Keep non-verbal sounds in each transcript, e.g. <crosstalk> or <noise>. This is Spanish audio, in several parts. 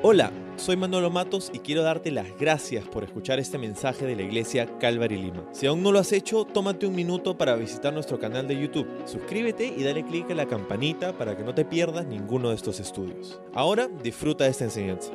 Hola, soy Manolo Matos y quiero darte las gracias por escuchar este mensaje de la iglesia Calvary Lima. Si aún no lo has hecho, tómate un minuto para visitar nuestro canal de YouTube. Suscríbete y dale clic a la campanita para que no te pierdas ninguno de estos estudios. Ahora disfruta de esta enseñanza.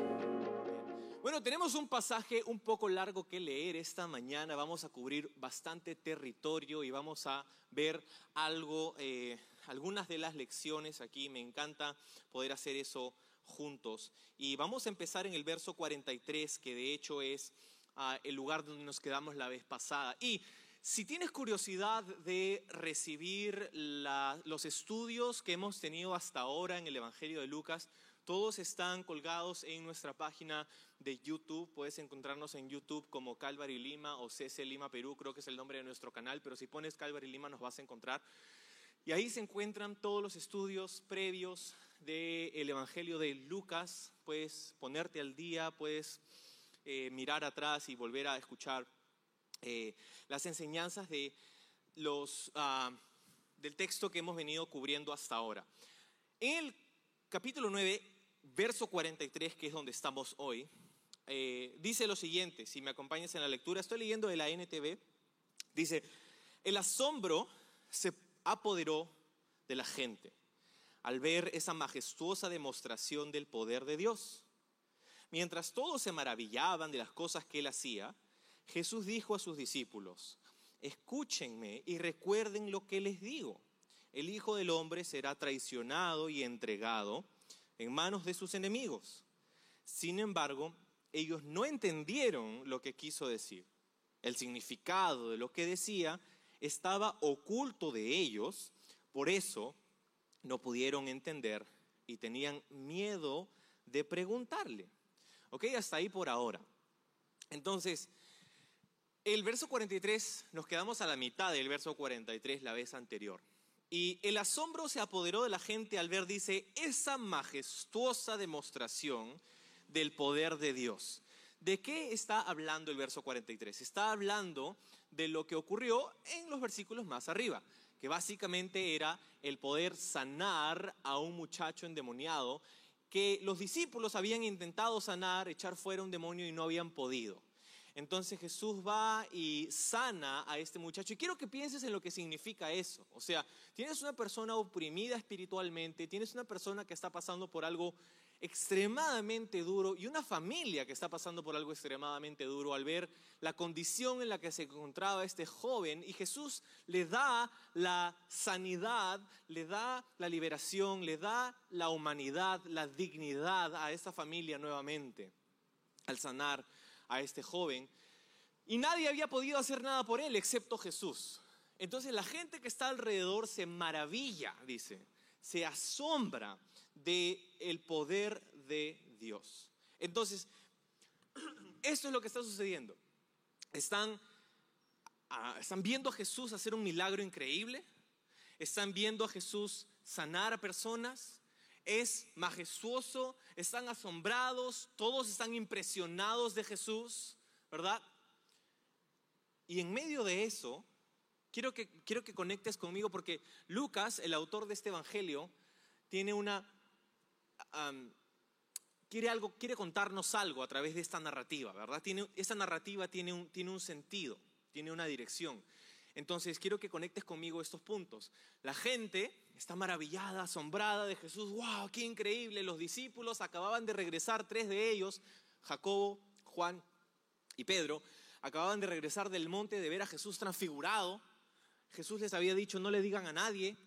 Bueno, tenemos un pasaje un poco largo que leer esta mañana. Vamos a cubrir bastante territorio y vamos a ver algo, eh, algunas de las lecciones aquí. Me encanta poder hacer eso juntos. Y vamos a empezar en el verso 43, que de hecho es ah, el lugar donde nos quedamos la vez pasada. Y si tienes curiosidad de recibir los estudios que hemos tenido hasta ahora en el Evangelio de Lucas, todos están colgados en nuestra página de YouTube. Puedes encontrarnos en YouTube como Calvary Lima o CC Lima Perú, creo que es el nombre de nuestro canal, pero si pones Calvary Lima nos vas a encontrar. Y ahí se encuentran todos los estudios previos del Evangelio de Lucas, puedes ponerte al día, puedes eh, mirar atrás y volver a escuchar eh, las enseñanzas de los, ah, del texto que hemos venido cubriendo hasta ahora. En el capítulo 9, verso 43, que es donde estamos hoy, eh, dice lo siguiente, si me acompañas en la lectura, estoy leyendo de la NTV, dice, el asombro se apoderó de la gente al ver esa majestuosa demostración del poder de Dios. Mientras todos se maravillaban de las cosas que él hacía, Jesús dijo a sus discípulos, escúchenme y recuerden lo que les digo. El Hijo del Hombre será traicionado y entregado en manos de sus enemigos. Sin embargo, ellos no entendieron lo que quiso decir. El significado de lo que decía estaba oculto de ellos, por eso no pudieron entender y tenían miedo de preguntarle. ¿Ok? Hasta ahí por ahora. Entonces, el verso 43, nos quedamos a la mitad del verso 43 la vez anterior. Y el asombro se apoderó de la gente al ver, dice, esa majestuosa demostración del poder de Dios. ¿De qué está hablando el verso 43? Está hablando de lo que ocurrió en los versículos más arriba que básicamente era el poder sanar a un muchacho endemoniado que los discípulos habían intentado sanar, echar fuera un demonio y no habían podido. Entonces Jesús va y sana a este muchacho. Y quiero que pienses en lo que significa eso. O sea, tienes una persona oprimida espiritualmente, tienes una persona que está pasando por algo extremadamente duro y una familia que está pasando por algo extremadamente duro al ver la condición en la que se encontraba este joven y Jesús le da la sanidad, le da la liberación, le da la humanidad, la dignidad a esta familia nuevamente al sanar a este joven. Y nadie había podido hacer nada por él excepto Jesús. Entonces la gente que está alrededor se maravilla, dice, se asombra del el poder de Dios. Entonces, <clears throat> esto es lo que está sucediendo. Están, ah, están viendo a Jesús hacer un milagro increíble. Están viendo a Jesús sanar a personas. Es majestuoso. Están asombrados. Todos están impresionados de Jesús. ¿Verdad? Y en medio de eso, quiero que, quiero que conectes conmigo porque Lucas, el autor de este evangelio, tiene una quiere, algo, quiere contarnos algo a través de esta narrativa, ¿verdad? Tiene, esta narrativa tiene un, tiene un sentido, tiene una dirección. Entonces quiero que conectes conmigo estos puntos. La gente está maravillada, asombrada de Jesús. ¡Wow! ¡Qué increíble! Los discípulos acababan de regresar, tres de ellos, Jacobo, Juan y Pedro, acababan de regresar del monte de ver a Jesús transfigurado. Jesús les había dicho, no le digan a nadie,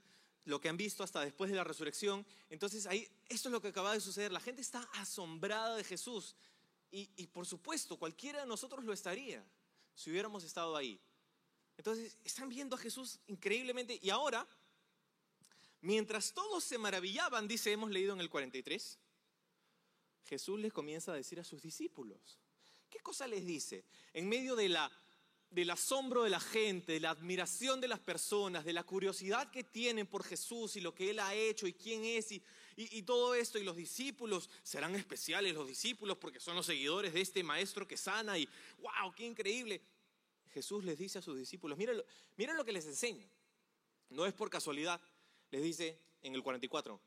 lo que han visto hasta después de la resurrección. Entonces ahí, esto es lo que acaba de suceder. La gente está asombrada de Jesús. Y, y, por supuesto, cualquiera de nosotros lo estaría si hubiéramos estado ahí. Entonces, están viendo a Jesús increíblemente. Y ahora, mientras todos se maravillaban, dice, hemos leído en el 43, Jesús les comienza a decir a sus discípulos. ¿Qué cosa les dice? En medio de la del asombro de la gente, de la admiración de las personas, de la curiosidad que tienen por Jesús y lo que Él ha hecho y quién es y, todo esto. Y los discípulos serán especiales, los discípulos, porque son los seguidores de este maestro que sana y wow, qué increíble. Jesús les dice a sus discípulos, miren, miren lo que les enseña. No es por casualidad. Les dice en el 44,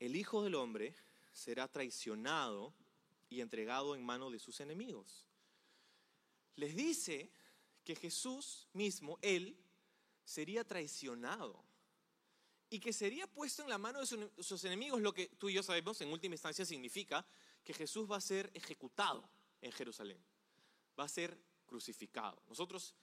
el Hijo del Hombre será traicionado y entregado en mano de sus enemigos. Les dice que Jesús mismo, Él, sería traicionado y que sería puesto en la mano de sus enemigos, lo que tú y yo sabemos en última instancia significa que Jesús va a ser ejecutado en Jerusalén, va a ser crucificado. Nosotros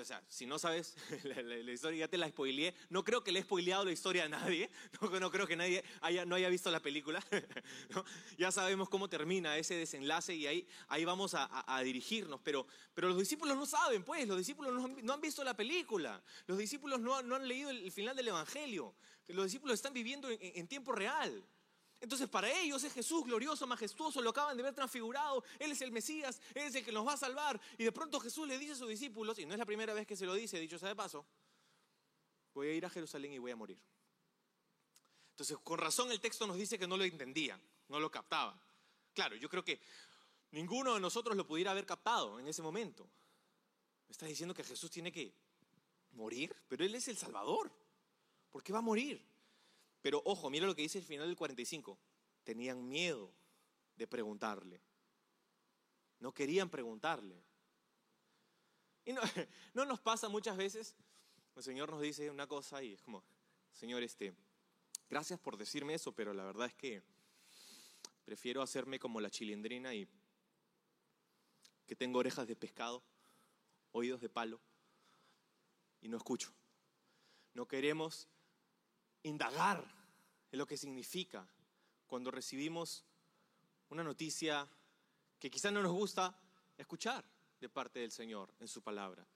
o sea, si no sabes <laughs> la, historia, ya te la spoileé. No creo que le he spoileado la historia a nadie. <laughs> No, creo que nadie haya, no haya visto la película. <laughs> Ya sabemos cómo termina ese desenlace y ahí, ahí vamos a, dirigirnos. Pero, pero los discípulos no saben, pues. Los discípulos no han, visto la película. Los discípulos no, no, han leído el final del Evangelio. Los discípulos están viviendo en tiempo real. Entonces para ellos es Jesús glorioso, majestuoso, lo acaban de ver transfigurado, Él es el Mesías, Él es el que nos va a salvar. Y de pronto Jesús le dice a sus discípulos, y no es la primera vez que se lo dice, dicho sea de paso, voy a ir a Jerusalén y voy a morir. Entonces con razón el texto nos dice que no lo entendían, no lo captaban. Claro, yo creo que ninguno de nosotros lo pudiera haber captado en ese momento. Me está diciendo que Jesús tiene que morir, pero Él es el Salvador. ¿Por qué va a morir? Pero ojo, mira lo que dice el final del 45. Tenían miedo de preguntarle. No querían preguntarle. Y no, <laughs> no, nos pasa muchas veces, el Señor nos dice una cosa y es como, Señor, este, gracias por decirme eso, pero la verdad es que prefiero hacerme como la chilindrina y que tengo orejas de pescado, oídos de palo y no escucho. No queremos indagar en lo que significa cuando recibimos una noticia que quizás no nos gusta escuchar de parte del Señor en su palabra.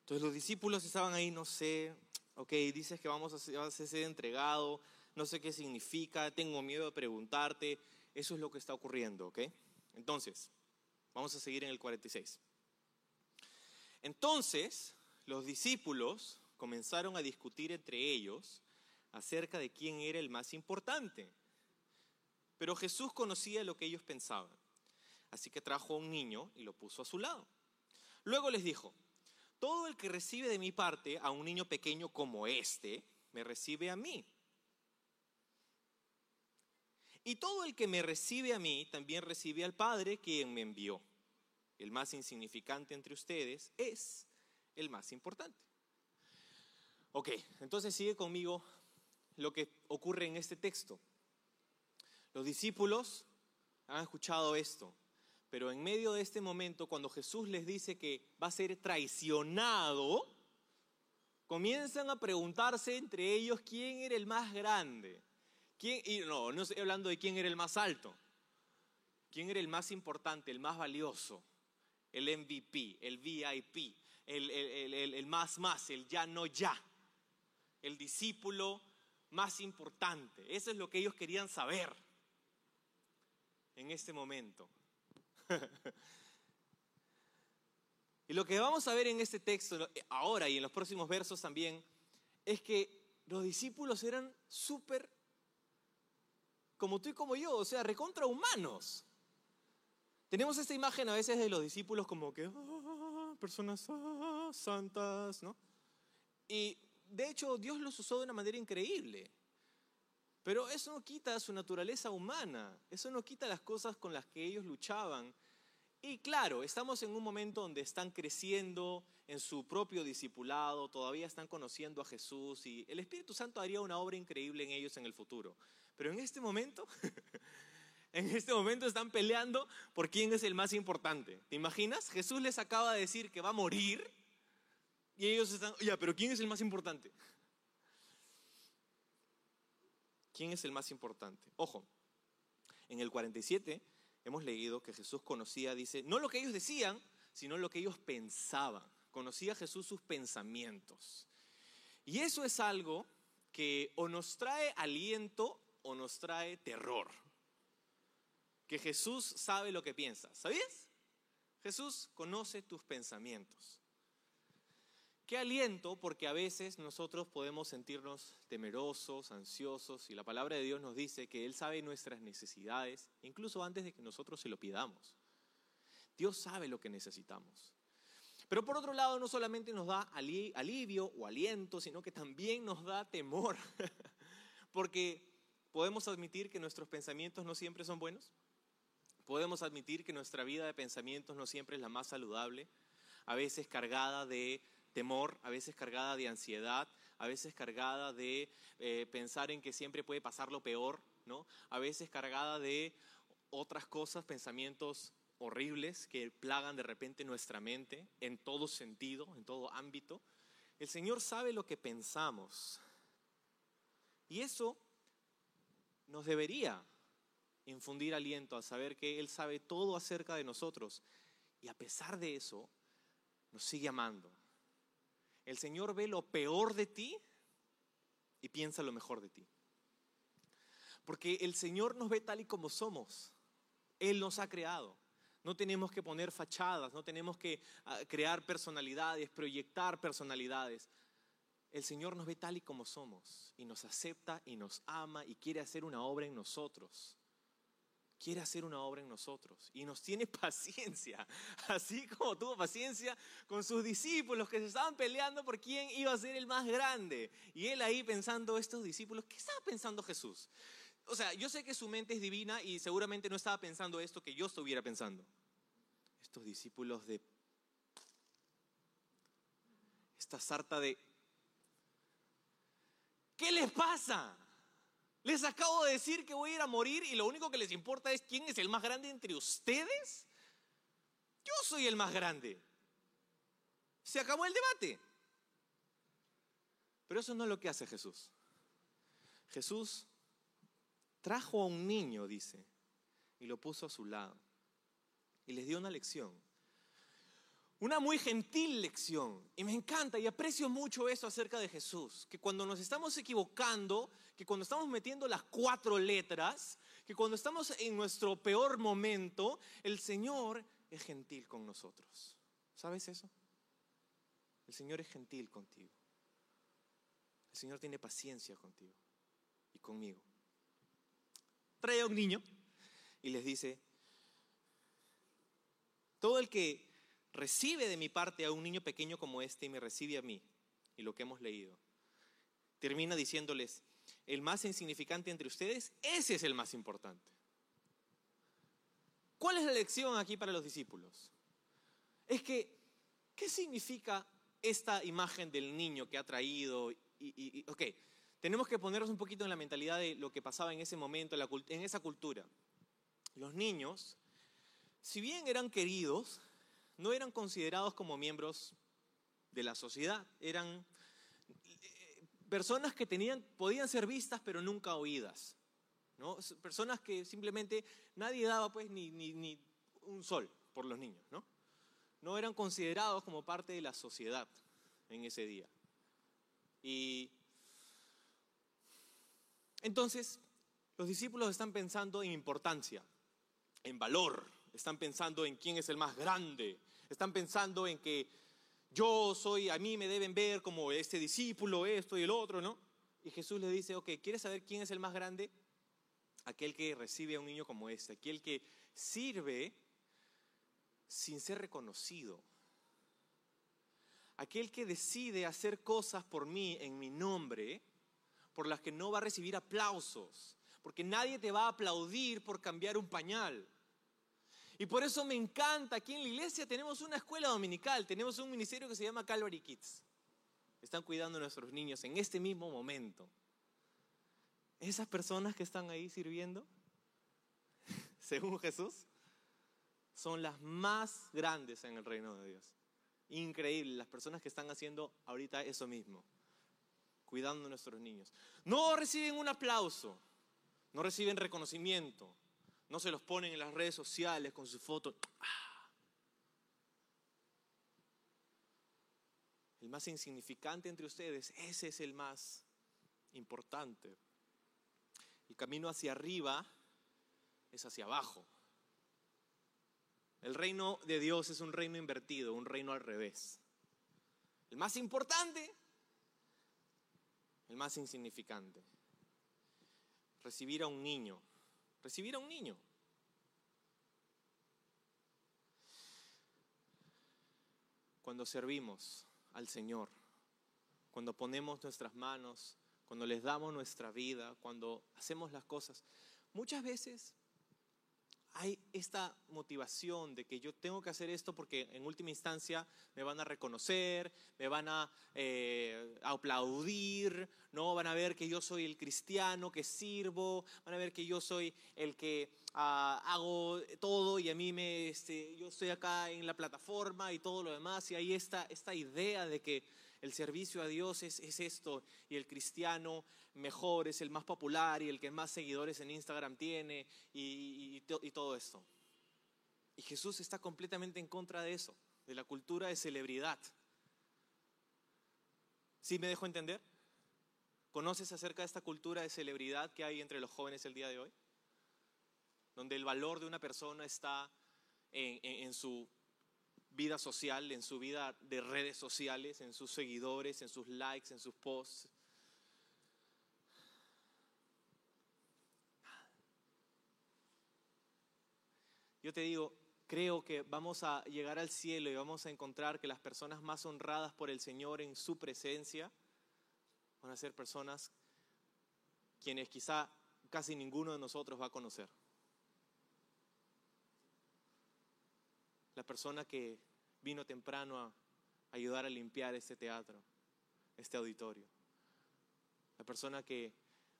Entonces los discípulos estaban ahí, no sé, ok, dices que vamos a ser, entregado, no sé qué significa, tengo miedo de preguntarte, eso es lo que está ocurriendo, ok. Entonces, vamos a seguir en el 46. Entonces, los discípulos comenzaron a discutir entre ellos acerca de quién era el más importante. Pero Jesús conocía lo que ellos pensaban. Así que trajo a un niño y lo puso a su lado. Luego les dijo, todo el que recibe de mi parte a un niño pequeño como este, me recibe a mí. Y todo el que me recibe a mí, también recibe al Padre quien me envió. El más insignificante entre ustedes es el más importante. Ok, entonces sigue conmigo lo que ocurre en este texto. Los discípulos han escuchado esto, pero en medio de este momento, cuando Jesús les dice que va a ser traicionado, comienzan a preguntarse entre ellos quién era el más grande. ¿Quién, y no, no estoy hablando de quién era el más alto. ¿Quién era el más importante, el más valioso? El MVP, el VIP, el, el, el más más, el ya no ya. El discípulo más importante. Eso es lo que ellos querían saber en este momento. <laughs> y lo que vamos a ver en este texto ahora y en los próximos versos también es que los discípulos eran súper como tú y como yo, o sea, recontra humanos. Tenemos esta imagen a veces de los discípulos como que ah, personas ah, santas, ¿no? Y de hecho, Dios los usó de una manera increíble. Pero eso no quita su naturaleza humana, eso no quita las cosas con las que ellos luchaban. Y claro, estamos en un momento donde están creciendo en su propio discipulado, todavía están conociendo a Jesús y el Espíritu Santo haría una obra increíble en ellos en el futuro. Pero en este momento, <laughs> en este momento están peleando por quién es el más importante. ¿Te imaginas? Jesús les acaba de decir que va a morir y ellos están, ya, pero ¿quién es el más importante? ¿Quién es el más importante? Ojo, en el 47 hemos leído que Jesús conocía, dice, no lo que ellos decían, sino lo que ellos pensaban. Conocía Jesús sus pensamientos. Y eso es algo que o nos trae aliento o nos trae terror. Que Jesús sabe lo que piensas. ¿Sabías? Jesús conoce tus pensamientos. Qué aliento, porque a veces nosotros podemos sentirnos temerosos, ansiosos, y la palabra de Dios nos dice que Él sabe nuestras necesidades, incluso antes de que nosotros se lo pidamos. Dios sabe lo que necesitamos. Pero por otro lado, no solamente nos da alivio o aliento, sino que también nos da temor, <laughs> porque podemos admitir que nuestros pensamientos no siempre son buenos. Podemos admitir que nuestra vida de pensamientos no siempre es la más saludable, a veces cargada de temor, a veces cargada de ansiedad, a veces cargada de eh, pensar en que siempre puede pasar lo peor, ¿no? A veces cargada de otras cosas, pensamientos horribles que plagan de repente nuestra mente en todo sentido, en todo ámbito. El Señor sabe lo que pensamos. Y eso nos debería infundir aliento a saber que Él sabe todo acerca de nosotros. Y a pesar de eso, nos sigue amando. El Señor ve lo peor de ti y piensa lo mejor de ti. Porque el Señor nos ve tal y como somos. Él nos ha creado. No tenemos que poner fachadas, no tenemos que ah, crear personalidades, proyectar personalidades. El Señor nos ve tal y como somos y nos acepta y nos ama y quiere hacer una obra en nosotros. Quiere hacer una obra en nosotros y nos tiene <laughs> paciencia, así como tuvo paciencia con sus discípulos que se estaban peleando por quién iba a ser el más grande. Y él ahí pensando, estos discípulos, ¿qué estaba pensando Jesús? O sea, yo sé que su mente es divina y seguramente no estaba pensando esto que yo estuviera pensando. Estos discípulos de... Esta sarta de... ¿Qué les pasa? Les acabo de decir que voy a ir a morir y lo único que les importa es quién es el más grande entre ustedes. Yo soy el más grande. Se acabó el debate. Pero eso no es lo que hace Jesús. Jesús trajo a un niño, dice, y lo puso a su lado. Y les dio una lección. Una muy gentil lección. Y me encanta y aprecio mucho eso acerca de Jesús. Que cuando nos estamos equivocando, que cuando estamos metiendo las cuatro letras, que cuando estamos en nuestro peor momento, el Señor es gentil con nosotros. ¿Sabes eso? El Señor es gentil contigo. El Señor tiene paciencia contigo y conmigo trae a un niño y les dice, todo el que recibe de mi parte a un niño pequeño como este y me recibe a mí, y lo que hemos leído, termina diciéndoles, el más insignificante entre ustedes, ese es el más importante. ¿Cuál es la lección aquí para los discípulos? Es que, ¿qué significa esta imagen del niño que ha traído? Y, ok, tenemos que ponernos un poquito en la mentalidad de lo que pasaba en ese momento, en esa cultura. Los niños, si bien eran queridos, no eran considerados como miembros de la sociedad, eran eh, personas que podían ser vistas pero nunca oídas, ¿no? personas que simplemente nadie daba pues ni, ni, ni un sol por los niños, ¿no? no eran considerados como parte de la sociedad en ese día. Y entonces, los discípulos están pensando en importancia, en valor, están pensando en quién es el más grande, están pensando en que yo soy, a mí me deben ver como este discípulo, esto y el otro, ¿no? Y Jesús les dice, ok, ¿quieres saber quién es el más grande? Aquel que recibe a un niño como este, aquel que sirve sin ser reconocido, aquel que decide hacer cosas por mí en mi nombre por las que no va a recibir aplausos, porque nadie te va a aplaudir por cambiar un pañal. Y por eso me encanta, aquí en la iglesia tenemos una escuela dominical, tenemos un ministerio que se llama Calvary Kids. Están cuidando a nuestros niños en este mismo momento. Esas personas que están ahí sirviendo, <laughs> según Jesús, son las más grandes en el reino de Dios. Increíble, las personas que están haciendo ahorita eso mismo cuidando a nuestros niños. No reciben un aplauso, no reciben reconocimiento, no se los ponen en las redes sociales con su foto. Ah. El más insignificante entre ustedes, ese es el más importante. El camino hacia arriba es hacia abajo. El reino de Dios es un reino invertido, un reino al revés. El más importante el más insignificante. Recibir a un niño. Recibir a un niño. Cuando servimos al Señor, cuando ponemos nuestras manos cuando les damos nuestra vida, cuando hacemos las cosas, muchas veces hay esta motivación de que yo tengo que hacer esto porque en última instancia me van a reconocer, me van a eh, aplaudir, no van a ver que yo soy el cristiano que sirvo, van a ver que yo soy el que ah, hago todo y a mí me, este, yo estoy acá en la plataforma y todo lo demás. Y hay esta, esta idea de que el servicio a Dios es, esto y el cristiano mejor es el más popular y el que más seguidores en Instagram tiene y, todo esto. Y Jesús está completamente en contra de eso, de la cultura de celebridad. ¿Sí me dejo entender? ¿Conoces acerca de esta cultura de celebridad que hay entre los jóvenes el día de hoy? Donde el valor de una persona está en su vida social, en su vida de redes sociales, en sus seguidores, en sus likes, en sus posts. Yo te digo, creo que vamos a llegar al cielo y vamos a encontrar que las personas más honradas por el Señor en su presencia van a ser personas quienes quizá casi ninguno de nosotros va a conocer. La persona que vino temprano a ayudar a limpiar este teatro, este auditorio. La persona que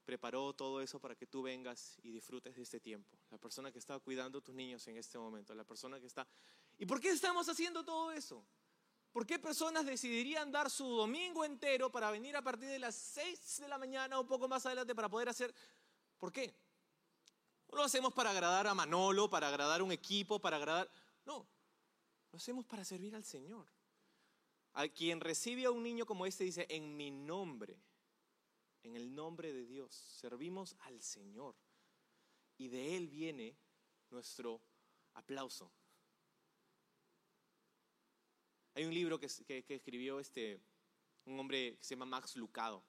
preparó todo eso para que tú vengas y disfrutes de este tiempo. La persona que está cuidando a tus niños en este momento. La persona que está... ¿Y por qué estamos haciendo todo eso? ¿Por qué personas decidirían dar su domingo entero para venir a partir de las 6 de la mañana o un poco más adelante para poder hacer... ¿Por qué? No lo hacemos para agradar a Manolo, para agradar a un equipo, para agradar... No, lo hacemos para servir al Señor. A quien recibe a un niño como este dice, en mi nombre, en el nombre de Dios, servimos al Señor. Y de Él viene nuestro aplauso. Hay un libro que, escribió este, un hombre que se llama Max Lucado.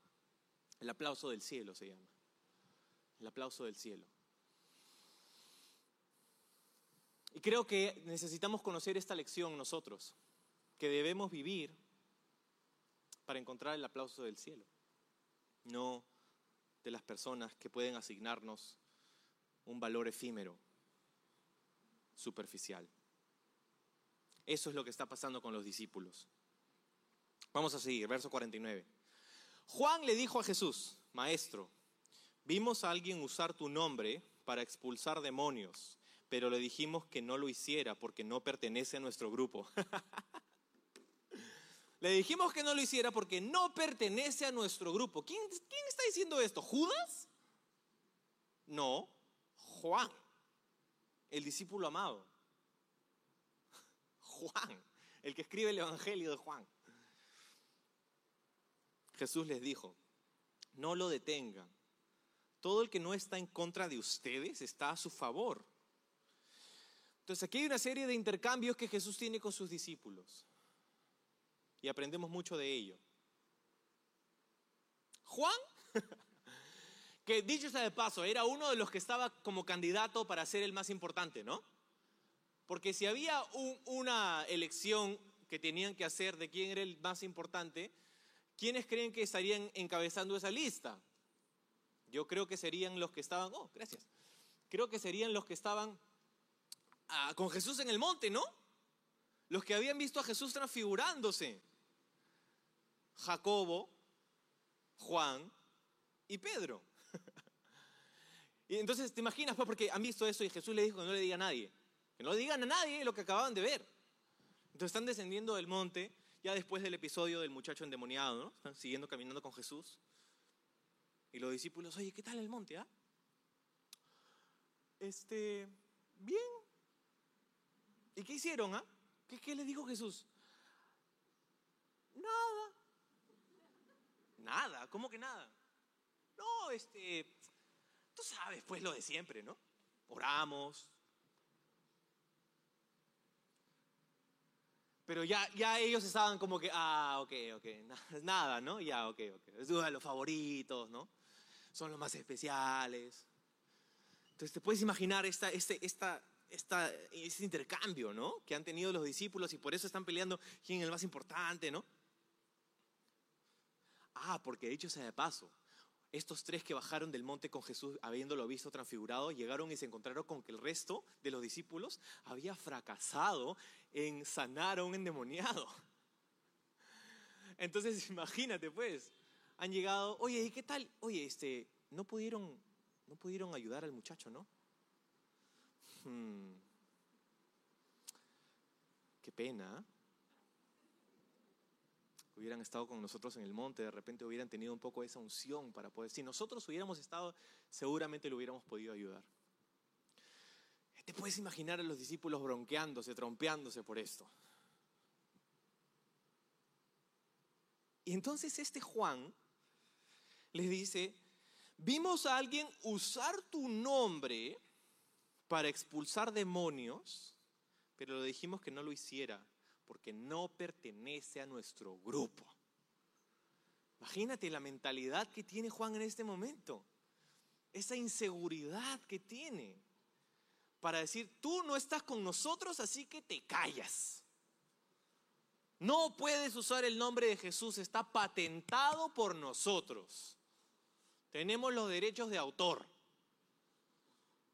El aplauso del cielo se llama. El aplauso del cielo. Y creo que necesitamos conocer esta lección nosotros, que debemos vivir para encontrar el aplauso del cielo, no de las personas que pueden asignarnos un valor efímero, superficial. Eso es lo que está pasando con los discípulos. Vamos a seguir, verso 49. Juan le dijo a Jesús, Maestro, vimos a alguien usar tu nombre para expulsar demonios pero le dijimos que no lo hiciera porque no pertenece a nuestro grupo. <laughs> le dijimos que no lo hiciera porque no pertenece a nuestro grupo. ¿Quién, ¿Quién está diciendo esto? ¿Judas? No, Juan, el discípulo amado. <laughs> Juan, el que escribe el Evangelio de Juan. Jesús les dijo, no lo detengan. Todo el que no está en contra de ustedes está a su favor. Entonces aquí hay una serie de intercambios que Jesús tiene con sus discípulos y aprendemos mucho de ello. Juan, <laughs> que dicho sea de paso, era uno de los que estaba como candidato para ser el más importante, ¿no? Porque si había una elección que tenían que hacer de quién era el más importante, ¿quiénes creen que estarían encabezando esa lista? Yo creo que serían los que estaban, oh, gracias, creo que serían los que estaban con Jesús en el monte, ¿no? Los que habían visto a Jesús transfigurándose. Jacobo, Juan y Pedro. <laughs> y entonces te imaginas, pues, porque han visto eso y Jesús le dijo que no le diga a nadie. Que no le digan a nadie lo que acababan de ver. Entonces están descendiendo del monte, ya después del episodio del muchacho endemoniado, ¿no? Están siguiendo caminando con Jesús. Y los discípulos, oye, ¿qué tal el monte, ah? Este, bien, ¿Y qué hicieron? Ah? ¿Qué, le dijo Jesús? Nada. Nada, ¿cómo que nada? No, este, tú sabes pues lo de siempre, ¿no? Oramos. Pero ya, ya ellos estaban como que, ah, ok, ok, <laughs> nada, ¿no? Ya, ok, ok. Es uno de los favoritos, ¿no? Son los más especiales. Entonces te puedes imaginar esta, este, esta, este intercambio, ¿no? Que han tenido los discípulos y por eso están peleando quién es el más importante, ¿no? Ah, porque dicho sea de paso, estos tres que bajaron del monte con Jesús, habiéndolo visto transfigurado, llegaron y se encontraron con que el resto de los discípulos había fracasado en sanar a un endemoniado. Entonces, <laughs> imagínate, pues, han llegado, oye, ¿y qué tal? Oye, este, no pudieron, no pudieron ayudar al muchacho, ¿no? Hmm. Qué pena. ¿eh? hubieran estado con nosotros en el monte, de repente hubieran tenido un poco esa unción para poder, si nosotros hubiéramos estado, seguramente lo hubiéramos podido ayudar. Te puedes imaginar a los discípulos bronqueándose, trompeándose por esto. Y entonces este Juan les dice, vimos a alguien usar tu nombre para expulsar demonios, pero le dijimos que no lo hiciera porque no pertenece a nuestro grupo. Imagínate la mentalidad que tiene Juan en este momento, esa inseguridad que tiene para decir, tú no estás con nosotros, así que te callas. No puedes usar el nombre de Jesús, está patentado por nosotros. Tenemos los derechos de autor.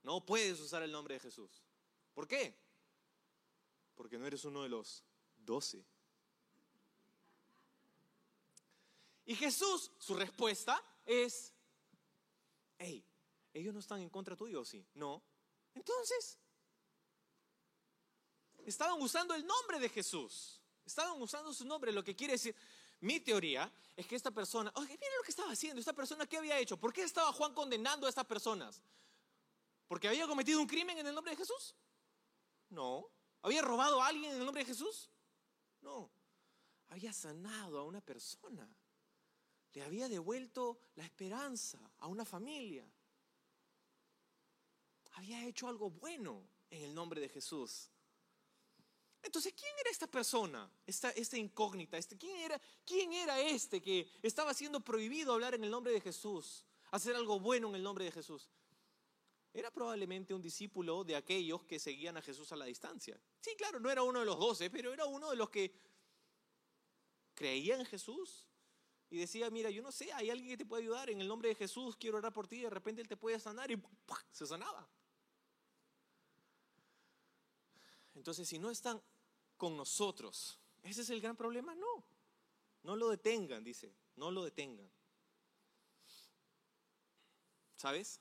No puedes usar el nombre de Jesús. ¿Por qué? Porque no eres uno de los 12. Y Jesús, su respuesta es, hey, ellos no están en contra tuyo, ¿sí? No. Entonces, estaban usando el nombre de Jesús. Estaban usando su nombre, lo que quiere decir, mi teoría es que esta persona, oye, mira lo que estaba haciendo, esta persona, ¿qué había hecho? ¿Por qué estaba Juan condenando a estas personas? ¿Porque había cometido un crimen en el nombre de Jesús? No. ¿Había robado a alguien en el nombre de Jesús? No, había sanado a una persona. Le había devuelto la esperanza a una familia. Había hecho algo bueno en el nombre de Jesús. Entonces, ¿quién era esta persona? Esta, incógnita. Este, ¿quién, era, ¿Quién era este que estaba siendo prohibido hablar en el nombre de Jesús? Hacer algo bueno en el nombre de Jesús. Era probablemente un discípulo de aquellos que seguían a Jesús a la distancia. Sí, claro, no era uno de los doce, pero era uno de los que creía en Jesús y decía, mira, yo no sé, hay alguien que te puede ayudar, en el nombre de Jesús quiero orar por ti, de repente Él te puede sanar y se sanaba. Entonces, si no están con nosotros, ese es el gran problema, no. No lo detengan, dice, no lo detengan. ¿Sabes?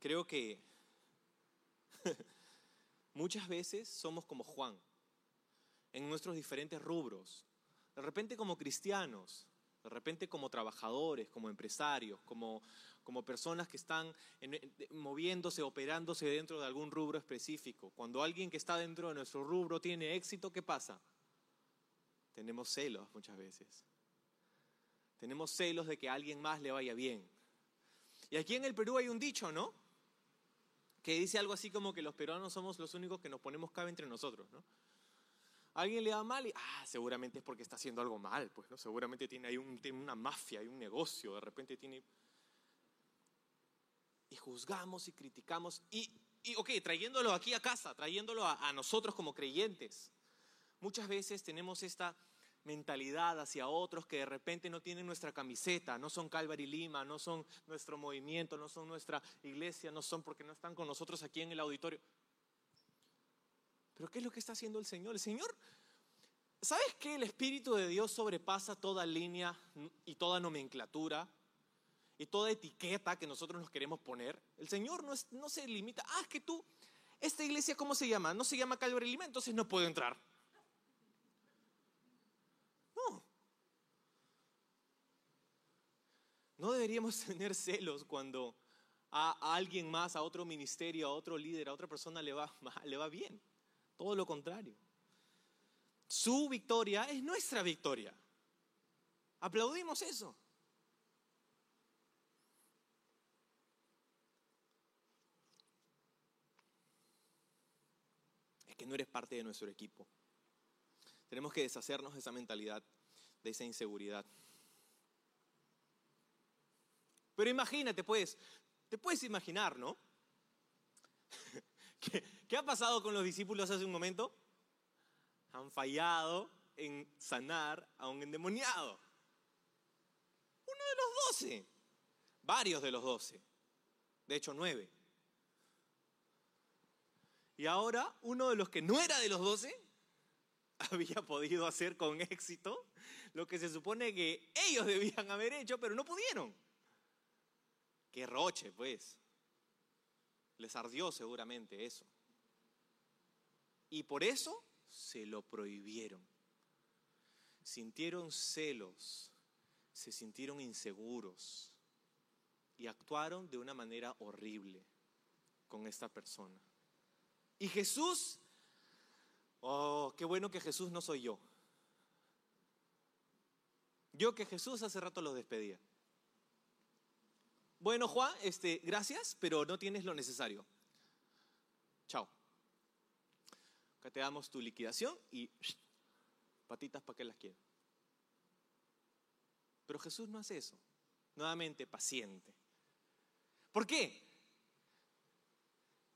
Creo que <laughs> muchas veces somos como Juan en nuestros diferentes rubros. De repente como cristianos, de repente como trabajadores, como empresarios, como, como personas que están moviéndose, operándose dentro de algún rubro específico. Cuando alguien que está dentro de nuestro rubro tiene éxito, ¿qué pasa? Tenemos celos muchas veces. Tenemos celos de que a alguien más le vaya bien. Y aquí en el Perú hay un dicho, ¿no? Que dice algo así como que los peruanos somos los únicos que nos ponemos cabe entre nosotros, ¿no? alguien le da mal y, ah, seguramente es porque está haciendo algo mal, pues, ¿no? Seguramente tiene ahí una mafia, hay un negocio, de repente tiene... Y juzgamos y criticamos y, y ok, trayéndolo aquí a casa, trayéndolo a nosotros como creyentes. Muchas veces tenemos esta mentalidad hacia otros que de repente no tienen nuestra camiseta, no son Calvary Lima, no son nuestro movimiento, no son nuestra iglesia, no son porque no están con nosotros aquí en el auditorio. Pero ¿qué es lo que está haciendo el Señor? El Señor, ¿sabes que el Espíritu de Dios sobrepasa toda línea y toda nomenclatura y toda etiqueta que nosotros nos queremos poner? El Señor no, no se limita, ah, es que tú, esta iglesia, ¿cómo se llama? No se llama Calvary Lima, entonces no puedo entrar. No deberíamos <laughs> tener celos cuando a, alguien más, a otro ministerio, a otro líder, a otra persona le va, le va bien. Todo lo contrario. Su victoria es nuestra victoria. Aplaudimos eso. Es que no eres parte de nuestro equipo. Tenemos que deshacernos de esa mentalidad, de esa inseguridad. Pero imagínate, pues, te puedes imaginar, ¿no? <laughs> ¿Qué, ha pasado con los discípulos hace un momento? Han fallado en sanar a un endemoniado. Uno de los doce. Varios de los doce. De hecho, nueve. Y ahora uno de los que no era de los doce <laughs> había podido hacer con éxito lo que se supone que ellos debían haber hecho, pero no pudieron. Qué roche, pues. Les ardió seguramente eso. Y por eso se lo prohibieron. Sintieron celos, se sintieron inseguros y actuaron de una manera horrible con esta persona. Y Jesús, oh, qué bueno que Jesús no soy yo. Yo que Jesús hace rato los despedía. Bueno, Juan, este, gracias, pero no tienes lo necesario. Chao. Acá te damos tu liquidación y patitas para que las quiero. Pero Jesús no hace eso. Nuevamente, paciente. ¿Por qué?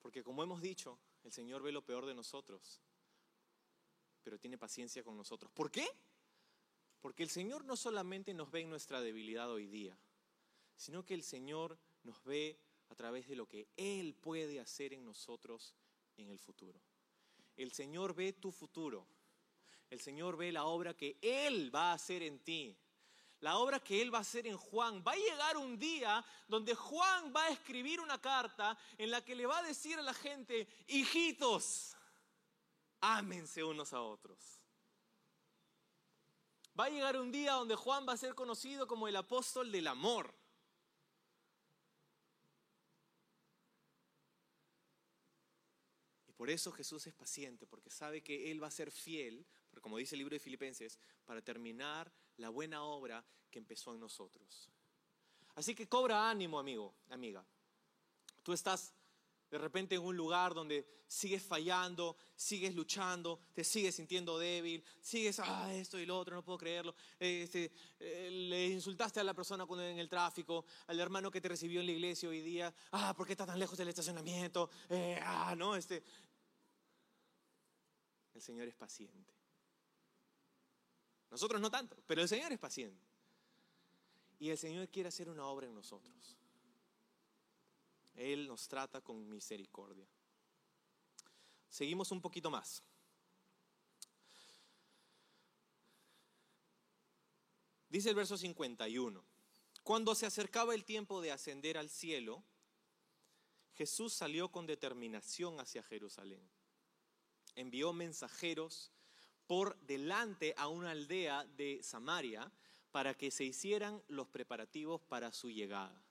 Porque como hemos dicho, el Señor ve lo peor de nosotros, pero tiene paciencia con nosotros. ¿Por qué? Porque el Señor no solamente nos ve en nuestra debilidad hoy día, sino que el Señor nos ve a través de lo que Él puede hacer en nosotros en el futuro. El Señor ve tu futuro. El Señor ve la obra que Él va a hacer en ti. La obra que Él va a hacer en Juan. Va a llegar un día donde Juan va a escribir una carta en la que le va a decir a la gente, hijitos, ámense unos a otros. Va a llegar un día donde Juan va a ser conocido como el apóstol del amor. Por eso Jesús es paciente, porque sabe que Él va a ser fiel, como dice el libro de Filipenses, para terminar la buena obra que empezó en nosotros. Así que cobra ánimo, amigo, amiga. Tú estás de repente en un lugar donde sigues fallando, sigues luchando, te sigues sintiendo débil, sigues, ah, esto y lo otro, no puedo creerlo. Este, eh, le insultaste a la persona en el tráfico, al hermano que te recibió en la iglesia hoy día, ah, ¿por qué está tan lejos del estacionamiento? Eh, ah, no, este, el Señor es paciente. Nosotros no tanto, pero el Señor es paciente. Y el Señor quiere hacer una obra en nosotros. Él nos trata con misericordia. Seguimos un poquito más. Dice el verso 51. Cuando se acercaba el tiempo de ascender al cielo, Jesús salió con determinación hacia Jerusalén envió mensajeros por delante a una aldea de Samaria para que se hicieran los preparativos para su llegada.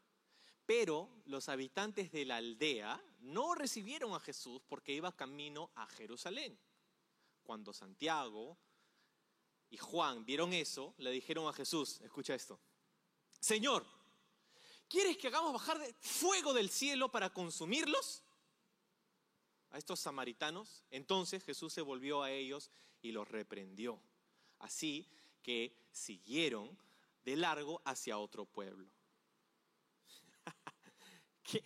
Pero los habitantes de la aldea no recibieron a Jesús porque iba camino a Jerusalén. Cuando Santiago y Juan vieron eso, le dijeron a Jesús, escucha esto, Señor, ¿quieres que hagamos bajar fuego del cielo para consumirlos? A estos samaritanos, entonces Jesús se volvió a ellos y los reprendió. Así que siguieron de largo hacia otro pueblo. <laughs>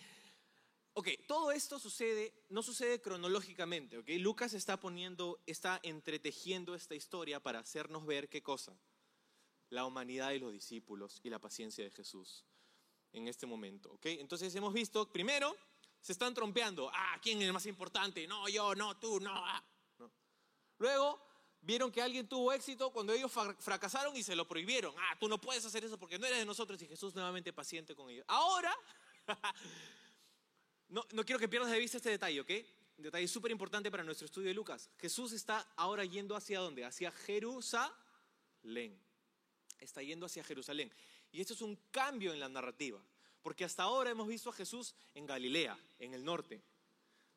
ok, todo esto sucede, no sucede cronológicamente, ok. Lucas está poniendo, está entretejiendo esta historia para hacernos ver qué cosa. La humanidad de los discípulos y la paciencia de Jesús en este momento, ok. Entonces hemos visto, primero, se están trompeando. Ah, ¿quién es el más importante? No, yo, no, tú, no. Ah. Luego vieron que alguien tuvo éxito cuando ellos fracasaron y se lo prohibieron. Ah, tú no puedes hacer eso porque no eres de nosotros y Jesús nuevamente paciente con ellos. Ahora, <laughs> no, no quiero que pierdas de vista este detalle, ¿ok? Un detalle súper importante para nuestro estudio de Lucas. Jesús está ahora yendo hacia dónde? Hacia Jerusalén. Está yendo hacia Jerusalén. Y esto es un cambio en la narrativa. Porque hasta ahora hemos visto a Jesús en Galilea, en el norte,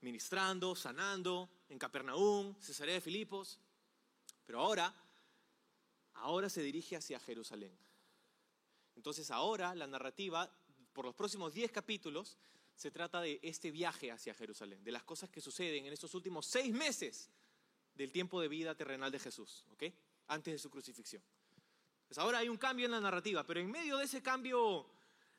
ministrando, sanando, en Capernaum, Cesarea de Filipos. Pero ahora, ahora se dirige hacia Jerusalén. Entonces ahora la narrativa, por los próximos 10 capítulos, se trata de este viaje hacia Jerusalén, de las cosas que suceden en estos últimos seis meses del tiempo de vida terrenal de Jesús, ¿ok? Antes de su crucifixión. Pues ahora hay un cambio en la narrativa, pero en medio de ese cambio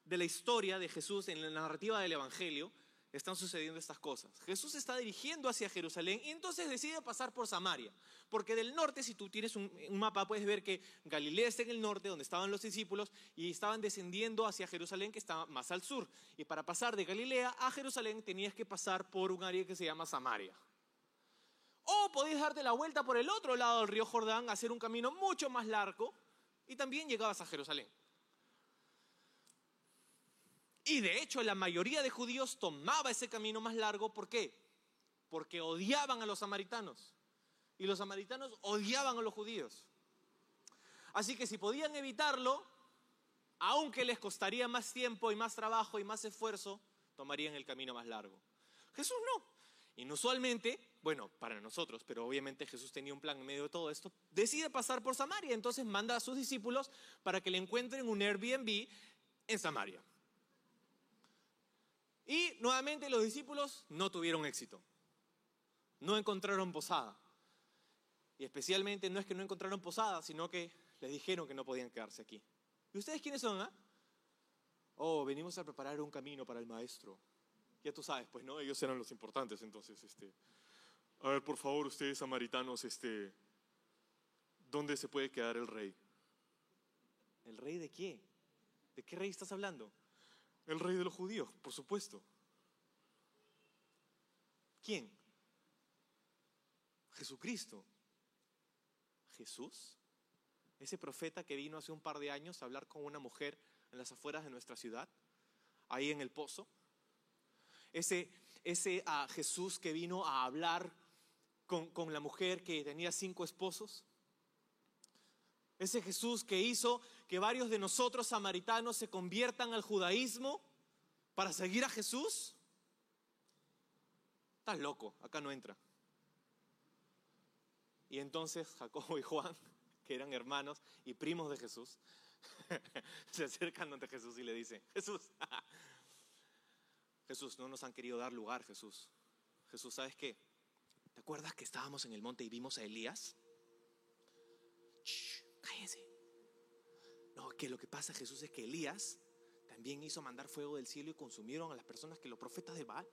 de la historia de Jesús en la narrativa del Evangelio, están sucediendo estas cosas. Jesús está dirigiendo hacia Jerusalén y entonces decide pasar por Samaria. Porque del norte, si tú tienes un, mapa, puedes ver que Galilea está en el norte, donde estaban los discípulos, y estaban descendiendo hacia Jerusalén, que está más al sur. Y para pasar de Galilea a Jerusalén tenías que pasar por un área que se llama Samaria. O podías darte la vuelta por el otro lado del río Jordán, hacer un camino mucho más largo, y también llegabas a Jerusalén. Y de hecho la mayoría de judíos tomaba ese camino más largo. ¿Por qué? Porque odiaban a los samaritanos. Y los samaritanos odiaban a los judíos. Así que si podían evitarlo, aunque les costaría más tiempo y más trabajo y más esfuerzo, tomarían el camino más largo. Jesús no. Inusualmente, bueno, para nosotros, pero obviamente Jesús tenía un plan en medio de todo esto, decide pasar por Samaria. Entonces manda a sus discípulos para que le encuentren un Airbnb en Samaria. Y nuevamente los discípulos no tuvieron éxito. No encontraron posada. Y especialmente no es que no encontraron posada, sino que les dijeron que no podían quedarse aquí. ¿Y ustedes quiénes son? Ah? Oh, venimos a preparar un camino para el maestro. Ya tú sabes, pues no, ellos eran los importantes, entonces, este, a ver, por favor, ustedes samaritanos, este, ¿dónde se puede quedar el rey? ¿El rey de qué? ¿De qué rey estás hablando? El rey de los judíos, por supuesto. ¿Quién? Jesucristo. Jesús. Ese profeta que vino hace un par de años a hablar con una mujer en las afueras de nuestra ciudad, ahí en el pozo. Ese, ese a Jesús que vino a hablar con, con la mujer que tenía cinco esposos. Ese Jesús que hizo que varios de nosotros samaritanos se conviertan al judaísmo para seguir a Jesús. Estás loco, acá no entra. Y entonces Jacobo y Juan, <laughs> que eran hermanos y primos de Jesús, <laughs> se acercan ante Jesús y le dicen, Jesús, <laughs> Jesús, no nos han querido dar lugar, Jesús. Jesús, ¿sabes qué? ¿Te acuerdas que estábamos en el monte y vimos a Elías? cállense. Que lo que pasa, Jesús, es que Elías también hizo mandar fuego del cielo y consumieron a las personas que los profetas de Baal.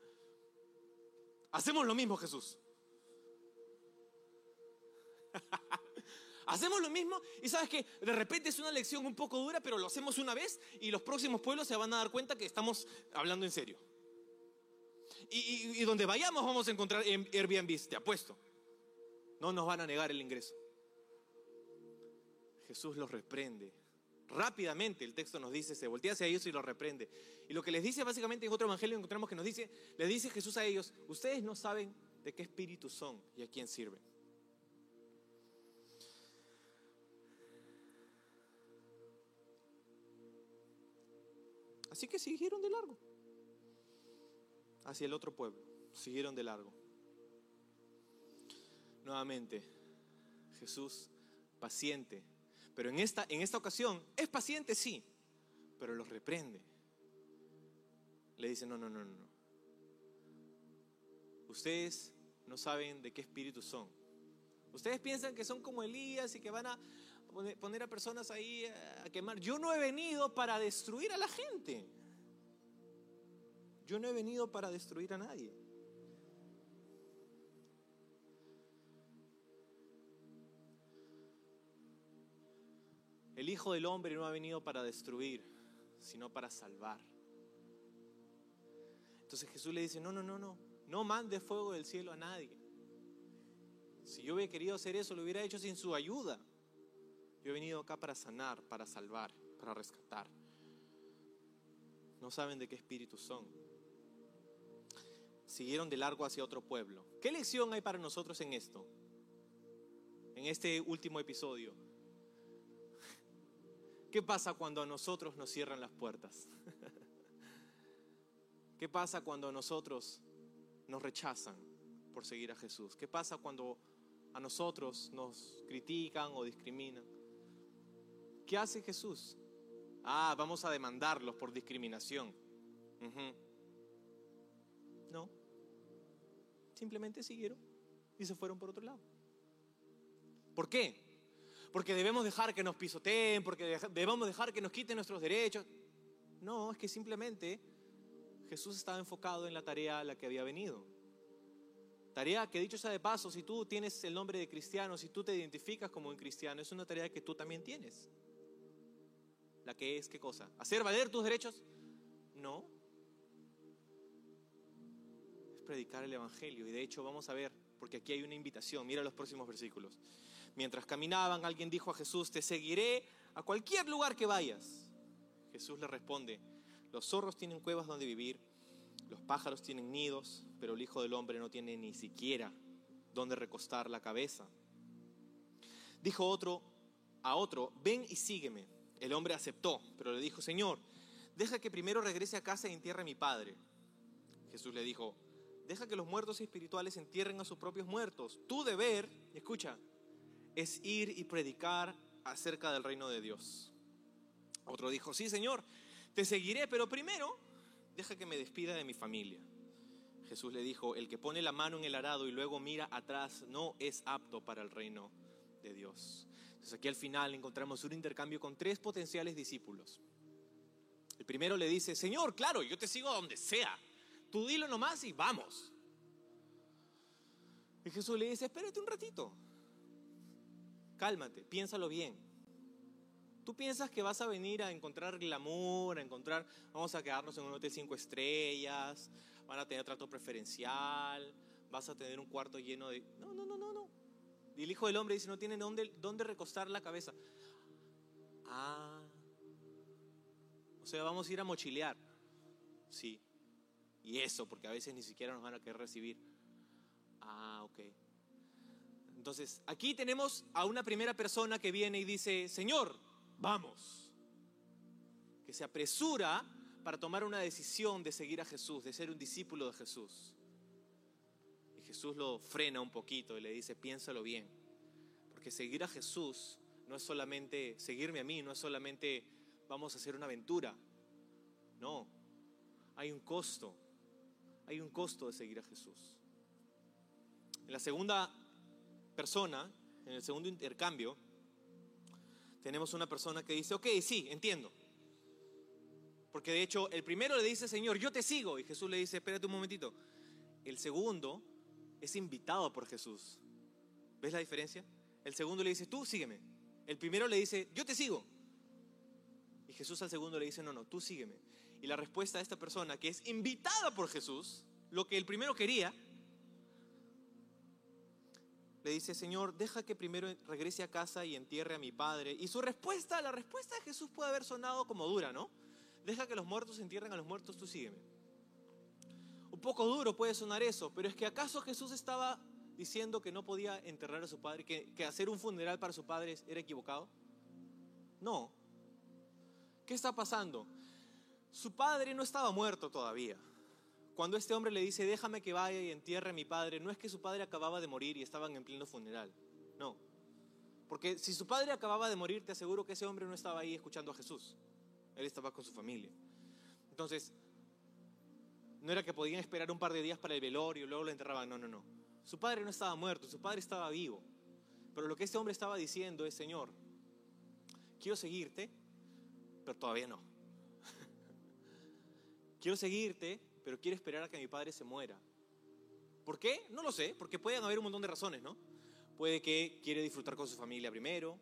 Hacemos lo mismo, Jesús. <laughs> hacemos lo mismo y sabes que de repente es una lección un poco dura, pero lo hacemos una vez y los próximos pueblos se van a dar cuenta que estamos hablando en serio. Y, y donde vayamos vamos a encontrar Airbnb, te apuesto. No nos van a negar el ingreso. Jesús los reprende. Rápidamente el texto nos dice, se voltea hacia ellos y los reprende. Y lo que les dice básicamente en otro evangelio encontramos que nos dice, le dice Jesús a ellos, ustedes no saben de qué espíritu son y a quién sirven. Así que siguieron de largo hacia el otro pueblo, siguieron de largo. Nuevamente, Jesús paciente pero en esta, en esta ocasión es paciente, sí, pero los reprende. Le dice, no, no, no, no. Ustedes no saben de qué espíritu son. Ustedes piensan que son como Elías y que van a poner a personas ahí a quemar. Yo no he venido para destruir a la gente. Yo no he venido para destruir a nadie. El Hijo del Hombre no ha venido para destruir, sino para salvar. Entonces Jesús le dice, no, no, no, no, no mande fuego del cielo a nadie. Si yo hubiera querido hacer eso, lo hubiera hecho sin su ayuda. Yo he venido acá para sanar, para salvar, para rescatar. No saben de qué espíritu son. Siguieron de largo hacia otro pueblo. ¿Qué lección hay para nosotros en esto? En este último episodio. ¿Qué pasa cuando a nosotros nos cierran las puertas? <laughs> ¿Qué pasa cuando a nosotros nos rechazan por seguir a Jesús? ¿Qué pasa cuando a nosotros nos critican o discriminan? ¿Qué hace Jesús? Ah, vamos a demandarlos por discriminación. No. Simplemente siguieron y se fueron por otro lado. ¿Por qué? Porque debemos dejar que nos pisoteen, porque debemos dejar que nos quiten nuestros derechos. No, es que simplemente Jesús estaba enfocado en la tarea a la que había venido. Tarea que dicho sea de paso, si tú tienes el nombre de cristiano, si tú te identificas como un cristiano, es una tarea que tú también tienes. La que es, ¿qué cosa? ¿Hacer valer tus derechos? No. Es predicar el Evangelio. Y de hecho vamos a ver, porque aquí hay una invitación. Mira los próximos versículos. Mientras caminaban, alguien dijo a Jesús, te seguiré a cualquier lugar que vayas. Jesús le responde, los zorros tienen cuevas donde vivir, los pájaros tienen nidos, pero el Hijo del Hombre no tiene ni siquiera donde recostar la cabeza. Dijo otro a otro, ven y sígueme. El hombre aceptó, pero le dijo, Señor, deja que primero regrese a casa y entierre a mi padre. Jesús le dijo, deja que los muertos espirituales entierren a sus propios muertos. Tu deber, escucha, es ir y predicar acerca del reino de Dios. Otro dijo, sí, Señor, te seguiré, pero primero deja que me despida de mi familia. Jesús le dijo, el que pone la mano en el arado y luego mira atrás no es apto para el reino de Dios. Entonces aquí al final encontramos un intercambio con tres potenciales discípulos. El primero le dice, Señor, claro, yo te sigo a donde sea. Tú dilo nomás y vamos. Y Jesús le dice, espérate un ratito. Cálmate, piénsalo bien. Tú piensas que vas a venir a encontrar glamour, a encontrar, vamos a quedarnos en un hotel cinco estrellas, van a tener trato preferencial, vas a tener un cuarto lleno de... No, no, no, no, no. Y el Hijo del Hombre dice, no tiene dónde, dónde recostar la cabeza. Ah. O sea, vamos a ir a mochilear. Sí. Y eso, porque a veces ni siquiera nos van a querer recibir. Ah, ok. Entonces, aquí tenemos a una primera persona que viene y dice, Señor, vamos. Que se apresura para tomar una decisión de seguir a Jesús, de ser un discípulo de Jesús. Y Jesús lo frena un poquito y le dice, piénsalo bien. Porque seguir a Jesús no es solamente, seguirme a mí, no es solamente vamos a hacer una aventura. No, hay un costo. Hay un costo de seguir a Jesús. En la segunda persona, en el segundo intercambio, tenemos una persona que dice, ok, sí, entiendo. Porque de hecho el primero le dice, Señor, yo te sigo. Y Jesús le dice, espérate un momentito. El segundo es invitado por Jesús. ¿Ves la diferencia? El segundo le dice, tú sígueme. El primero le dice, yo te sigo. Y Jesús al segundo le dice, no, no, tú sígueme. Y la respuesta de esta persona, que es invitada por Jesús, lo que el primero quería, le dice, Señor, deja que primero regrese a casa y entierre a mi padre. Y su respuesta, la respuesta de Jesús puede haber sonado como dura, ¿no? Deja que los muertos entierren a los muertos, tú sígueme. Un poco duro puede sonar eso, pero es que acaso Jesús estaba diciendo que no podía enterrar a su padre, que, que hacer un funeral para su padre era equivocado. No. ¿Qué está pasando? Su padre no estaba muerto todavía. Cuando este hombre le dice, déjame que vaya y entierre a mi padre, no es que su padre acababa de morir y estaban en pleno funeral. No. Porque si su padre acababa de morir, te aseguro que ese hombre no estaba ahí escuchando a Jesús. Él estaba con su familia. Entonces, no era que podían esperar un par de días para el velorio y luego lo enterraban. No, no, no. Su padre no estaba muerto, su padre estaba vivo. Pero lo que este hombre estaba diciendo es, Señor, quiero seguirte, pero todavía no. <laughs> quiero seguirte, pero quiere esperar a que mi padre se muera. ¿Por qué? No lo sé, porque pueden haber un montón de razones, ¿no? Puede que quiere disfrutar con su familia primero,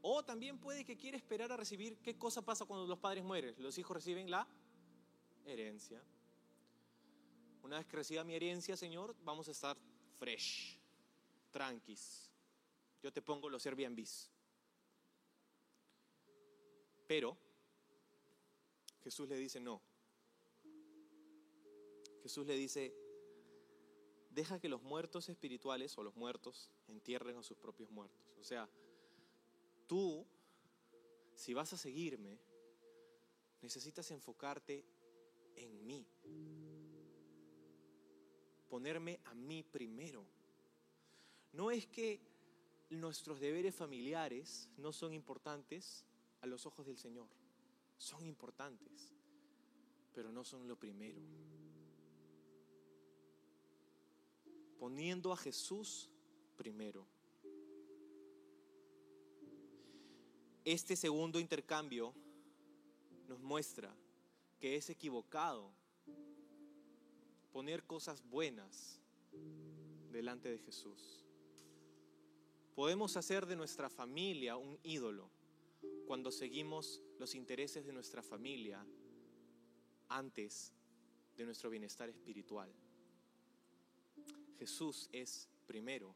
o también puede que quiere esperar a recibir qué cosa pasa cuando los padres mueren. Los hijos reciben la herencia. Una vez que reciba mi herencia, Señor, vamos a estar fresh, tranquis. Yo te pongo los Airbnbs. Pero Jesús le dice no. Jesús le dice, deja que los muertos espirituales o los muertos entierren a sus propios muertos. O sea, tú, si vas a seguirme, necesitas enfocarte en mí. Ponerme a mí primero. No es que nuestros deberes familiares no son importantes a los ojos del Señor. Son importantes, pero no son lo primero. Poniendo a Jesús primero. Este segundo intercambio nos muestra que es equivocado poner cosas buenas delante de Jesús. Podemos hacer de nuestra familia un ídolo cuando seguimos los intereses de nuestra familia antes de nuestro bienestar espiritual. Jesús es primero.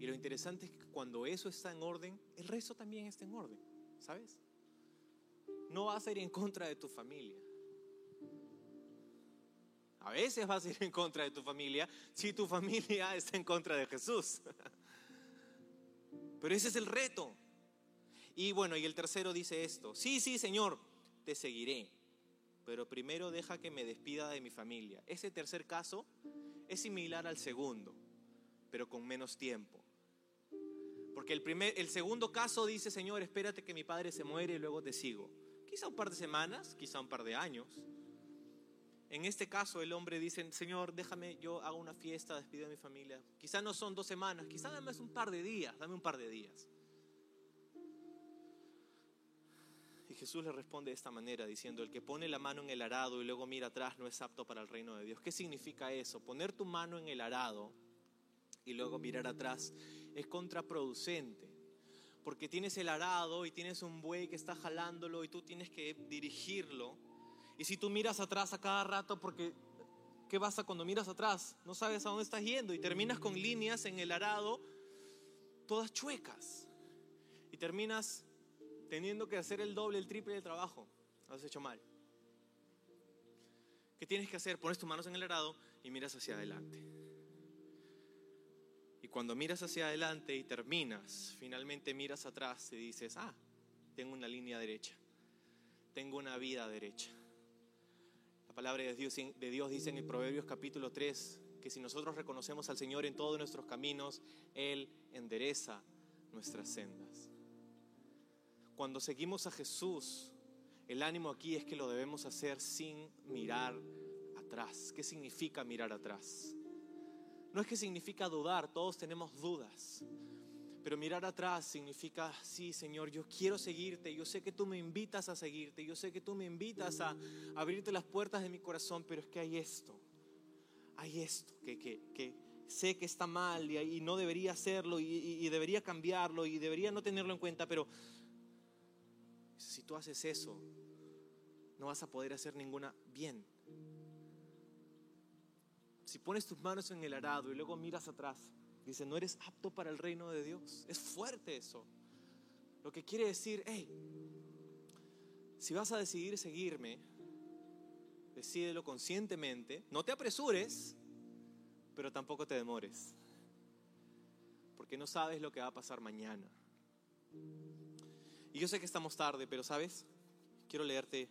Y lo interesante es que cuando eso está en orden, el resto también está en orden, ¿sabes? No vas a ir en contra de tu familia. A veces vas a ir en contra de tu familia si tu familia <laughs> está en contra de Jesús. Pero ese es el reto. Y bueno, y el tercero dice esto, sí, sí, Señor, te seguiré, pero primero deja que me despida de mi familia. Ese tercer caso es similar al segundo, pero con menos tiempo. Porque el, primer, el segundo caso dice, Señor, espérate que mi padre se muere y luego te sigo. Quizá un par de semanas, quizá un par de años. En este caso el hombre dice, Señor, déjame, yo hago una fiesta, despido a mi familia. Quizá no son dos semanas, quizá dame un par de días, dame un par de días. Jesús le responde de esta manera, diciendo, el que pone la mano en el arado y luego mira atrás no es apto para el reino de Dios. ¿Qué significa eso? Poner tu mano en el arado y luego mirar atrás es contraproducente. Porque tienes el arado y tienes un buey que está jalándolo y tú tienes que dirigirlo. Y si tú miras atrás a cada rato, porque ¿qué pasa cuando miras atrás? No sabes a dónde estás yendo y terminas con líneas en el arado todas chuecas. Y terminas teniendo que hacer el doble, el triple del trabajo. Has hecho mal. ¿Qué tienes que hacer? Pones tus manos en el arado y miras hacia adelante. Y cuando miras hacia adelante y terminas, finalmente miras atrás y dices, ah, tengo una línea derecha, tengo una vida derecha. La palabra de Dios, de Dios dice en el Proverbios capítulo 3 que si nosotros reconocemos al Señor en todos nuestros caminos, Él endereza nuestras sendas. Cuando seguimos a Jesús, el ánimo aquí es que lo debemos hacer sin mirar atrás. ¿Qué significa mirar atrás? No es que significa dudar, todos tenemos dudas. Pero mirar atrás significa, sí, Señor, yo quiero seguirte, yo sé que tú me invitas a seguirte, yo sé que tú me invitas a abrirte las puertas de mi corazón, pero es que hay esto, hay esto, que, que, sé que está mal y, no debería hacerlo y, y debería cambiarlo y debería no tenerlo en cuenta, pero si tú haces eso, no vas a poder hacer ninguna bien. Si pones tus manos en el arado y luego miras atrás, dice, no eres apto para el reino de Dios. Es fuerte eso. Lo que quiere decir, hey, si vas a decidir seguirme, decídelo conscientemente, no te apresures, pero tampoco te demores, porque no sabes lo que va a pasar mañana. Y yo sé que estamos tarde, pero sabes, quiero leerte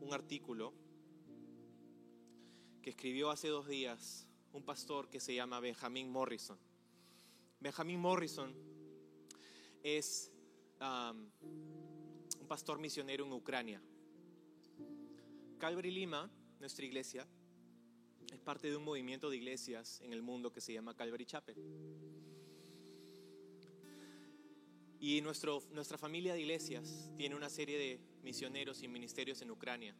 un artículo que escribió hace dos días un pastor que se llama Benjamin Morrison. Benjamin Morrison es un pastor misionero en Ucrania. Calvary Lima, nuestra iglesia, es parte de un movimiento de iglesias en el mundo que se llama Calvary Chapel. Y nuestro, nuestra familia de iglesias tiene una serie de misioneros y ministerios en Ucrania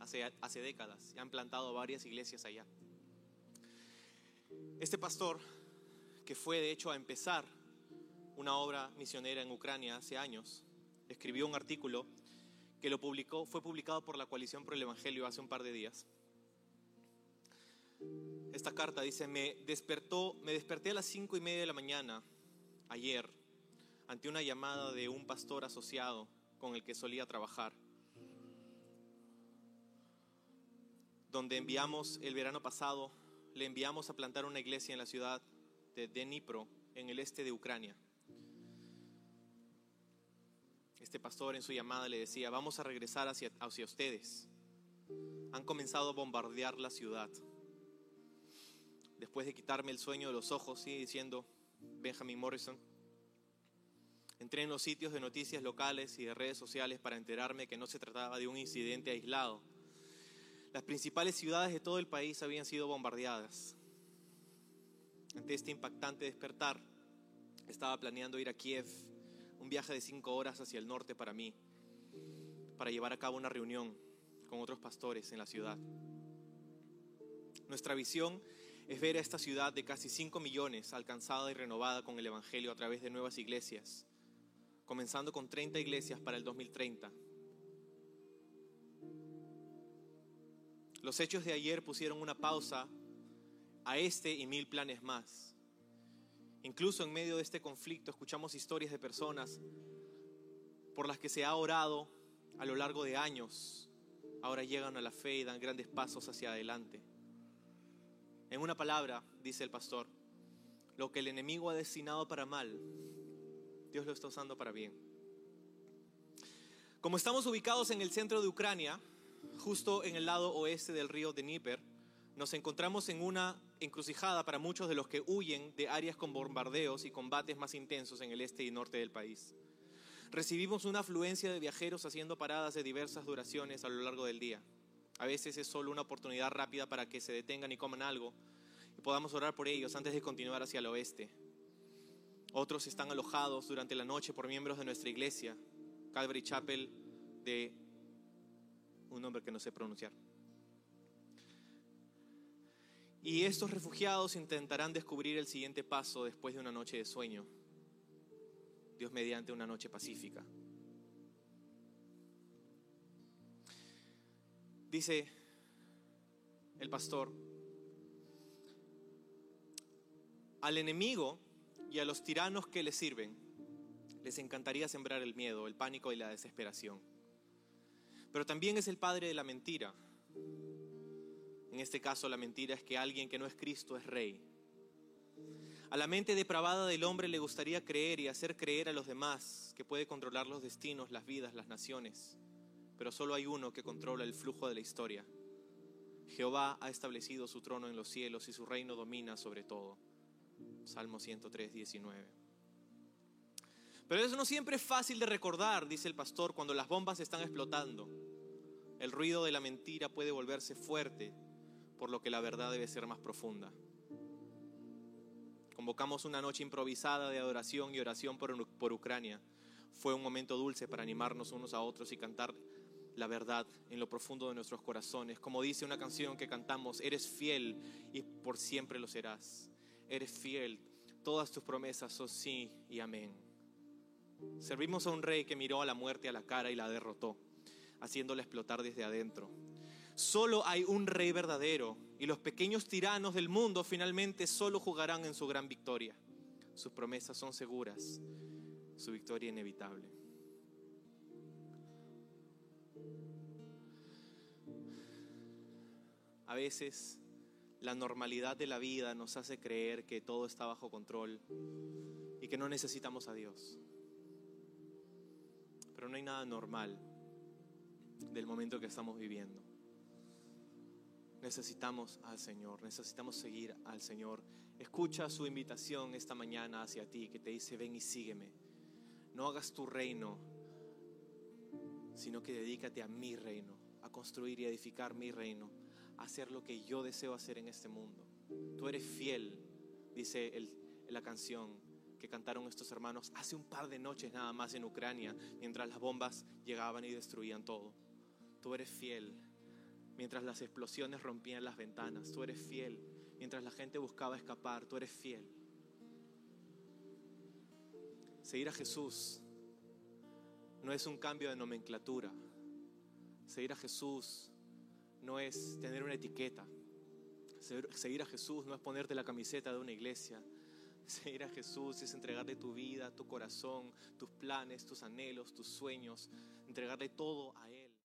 hace, hace décadas. Han plantado varias iglesias allá. Este pastor, que fue de hecho a empezar una obra misionera en Ucrania hace años, escribió un artículo que lo publicó, fue publicado por la Coalición por el Evangelio hace un par de días. Esta carta dice, me despertó, me desperté a las cinco y media de la mañana ayer ante una llamada de un pastor asociado con el que solía trabajar, donde enviamos el verano pasado, le enviamos a plantar una iglesia en la ciudad de Dnipro, en el este de Ucrania. Este pastor en su llamada le decía, vamos a regresar hacia, hacia ustedes. Han comenzado a bombardear la ciudad. Después de quitarme el sueño de los ojos, sigue diciendo Benjamin Morrison, Entré en los sitios de noticias locales y de redes sociales para enterarme que no se trataba de un incidente aislado. Las principales ciudades de todo el país habían sido bombardeadas. Ante este impactante despertar, estaba planeando ir a Kiev, un viaje de cinco horas hacia el norte para mí, para llevar a cabo una reunión con otros pastores en la ciudad. Nuestra visión es ver a esta ciudad de casi 5 millones alcanzada y renovada con el Evangelio a través de nuevas iglesias, comenzando con 30 iglesias para el 2030. Los hechos de ayer pusieron una pausa a este y mil planes más. Incluso en medio de este conflicto escuchamos historias de personas por las que se ha orado a lo largo de años, ahora llegan a la fe y dan grandes pasos hacia adelante. En una palabra, dice el pastor, lo que el enemigo ha destinado para mal, Dios lo está usando para bien. Como estamos ubicados en el centro de Ucrania, justo en el lado oeste del río Dnieper, nos encontramos en una encrucijada para muchos de los que huyen de áreas con bombardeos y combates más intensos en el este y norte del país. Recibimos una afluencia de viajeros haciendo paradas de diversas duraciones a lo largo del día. A veces es solo una oportunidad rápida para que se detengan y coman algo y podamos orar por ellos antes de continuar hacia el oeste. Otros están alojados durante la noche por miembros de nuestra iglesia, Calvary Chapel, de un nombre que no sé pronunciar. Y estos refugiados intentarán descubrir el siguiente paso después de una noche de sueño, Dios mediante una noche pacífica. Dice el pastor, al enemigo y a los tiranos que le sirven, les encantaría sembrar el miedo, el pánico y la desesperación. Pero también es el padre de la mentira. En este caso la mentira es que alguien que no es Cristo es rey. A la mente depravada del hombre le gustaría creer y hacer creer a los demás que puede controlar los destinos, las vidas, las naciones pero solo hay uno que controla el flujo de la historia. Jehová ha establecido su trono en los cielos y su reino domina sobre todo. Salmo 103, 19. Pero eso no siempre es fácil de recordar, dice el pastor, cuando las bombas están explotando. El ruido de la mentira puede volverse fuerte, por lo que la verdad debe ser más profunda. Convocamos una noche improvisada de adoración y oración por, por Ucrania. Fue un momento dulce para animarnos unos a otros y cantar la verdad en lo profundo de nuestros corazones. Como dice una canción que cantamos, eres fiel y por siempre lo serás. Eres fiel, todas tus promesas son sí y amén. Servimos a un rey que miró a la muerte a la cara y la derrotó, haciéndola explotar desde adentro. Solo hay un rey verdadero y los pequeños tiranos del mundo finalmente solo jugarán en su gran victoria. Sus promesas son seguras, su victoria inevitable. A veces la normalidad de la vida nos hace creer que todo está bajo control y que no necesitamos a Dios. Pero no hay nada normal del momento que estamos viviendo. Necesitamos al Señor, necesitamos seguir al Señor. Escucha su invitación esta mañana hacia ti que te dice, ven y sígueme. No hagas tu reino, sino que dedícate a mi reino, a construir y edificar mi reino hacer lo que yo deseo hacer en este mundo. Tú eres fiel, dice la canción que cantaron estos hermanos hace un par de noches nada más en Ucrania, mientras las bombas llegaban y destruían todo. Tú eres fiel, mientras las explosiones rompían las ventanas. Tú eres fiel, mientras la gente buscaba escapar. Tú eres fiel. Seguir a Jesús no es un cambio de nomenclatura. Seguir a Jesús no es tener una etiqueta. Seguir a Jesús no es ponerte la camiseta de una iglesia. <laughs> Seguir a Jesús es entregarle tu vida, tu corazón, tus planes, tus anhelos, tus sueños, entregarle todo a Él.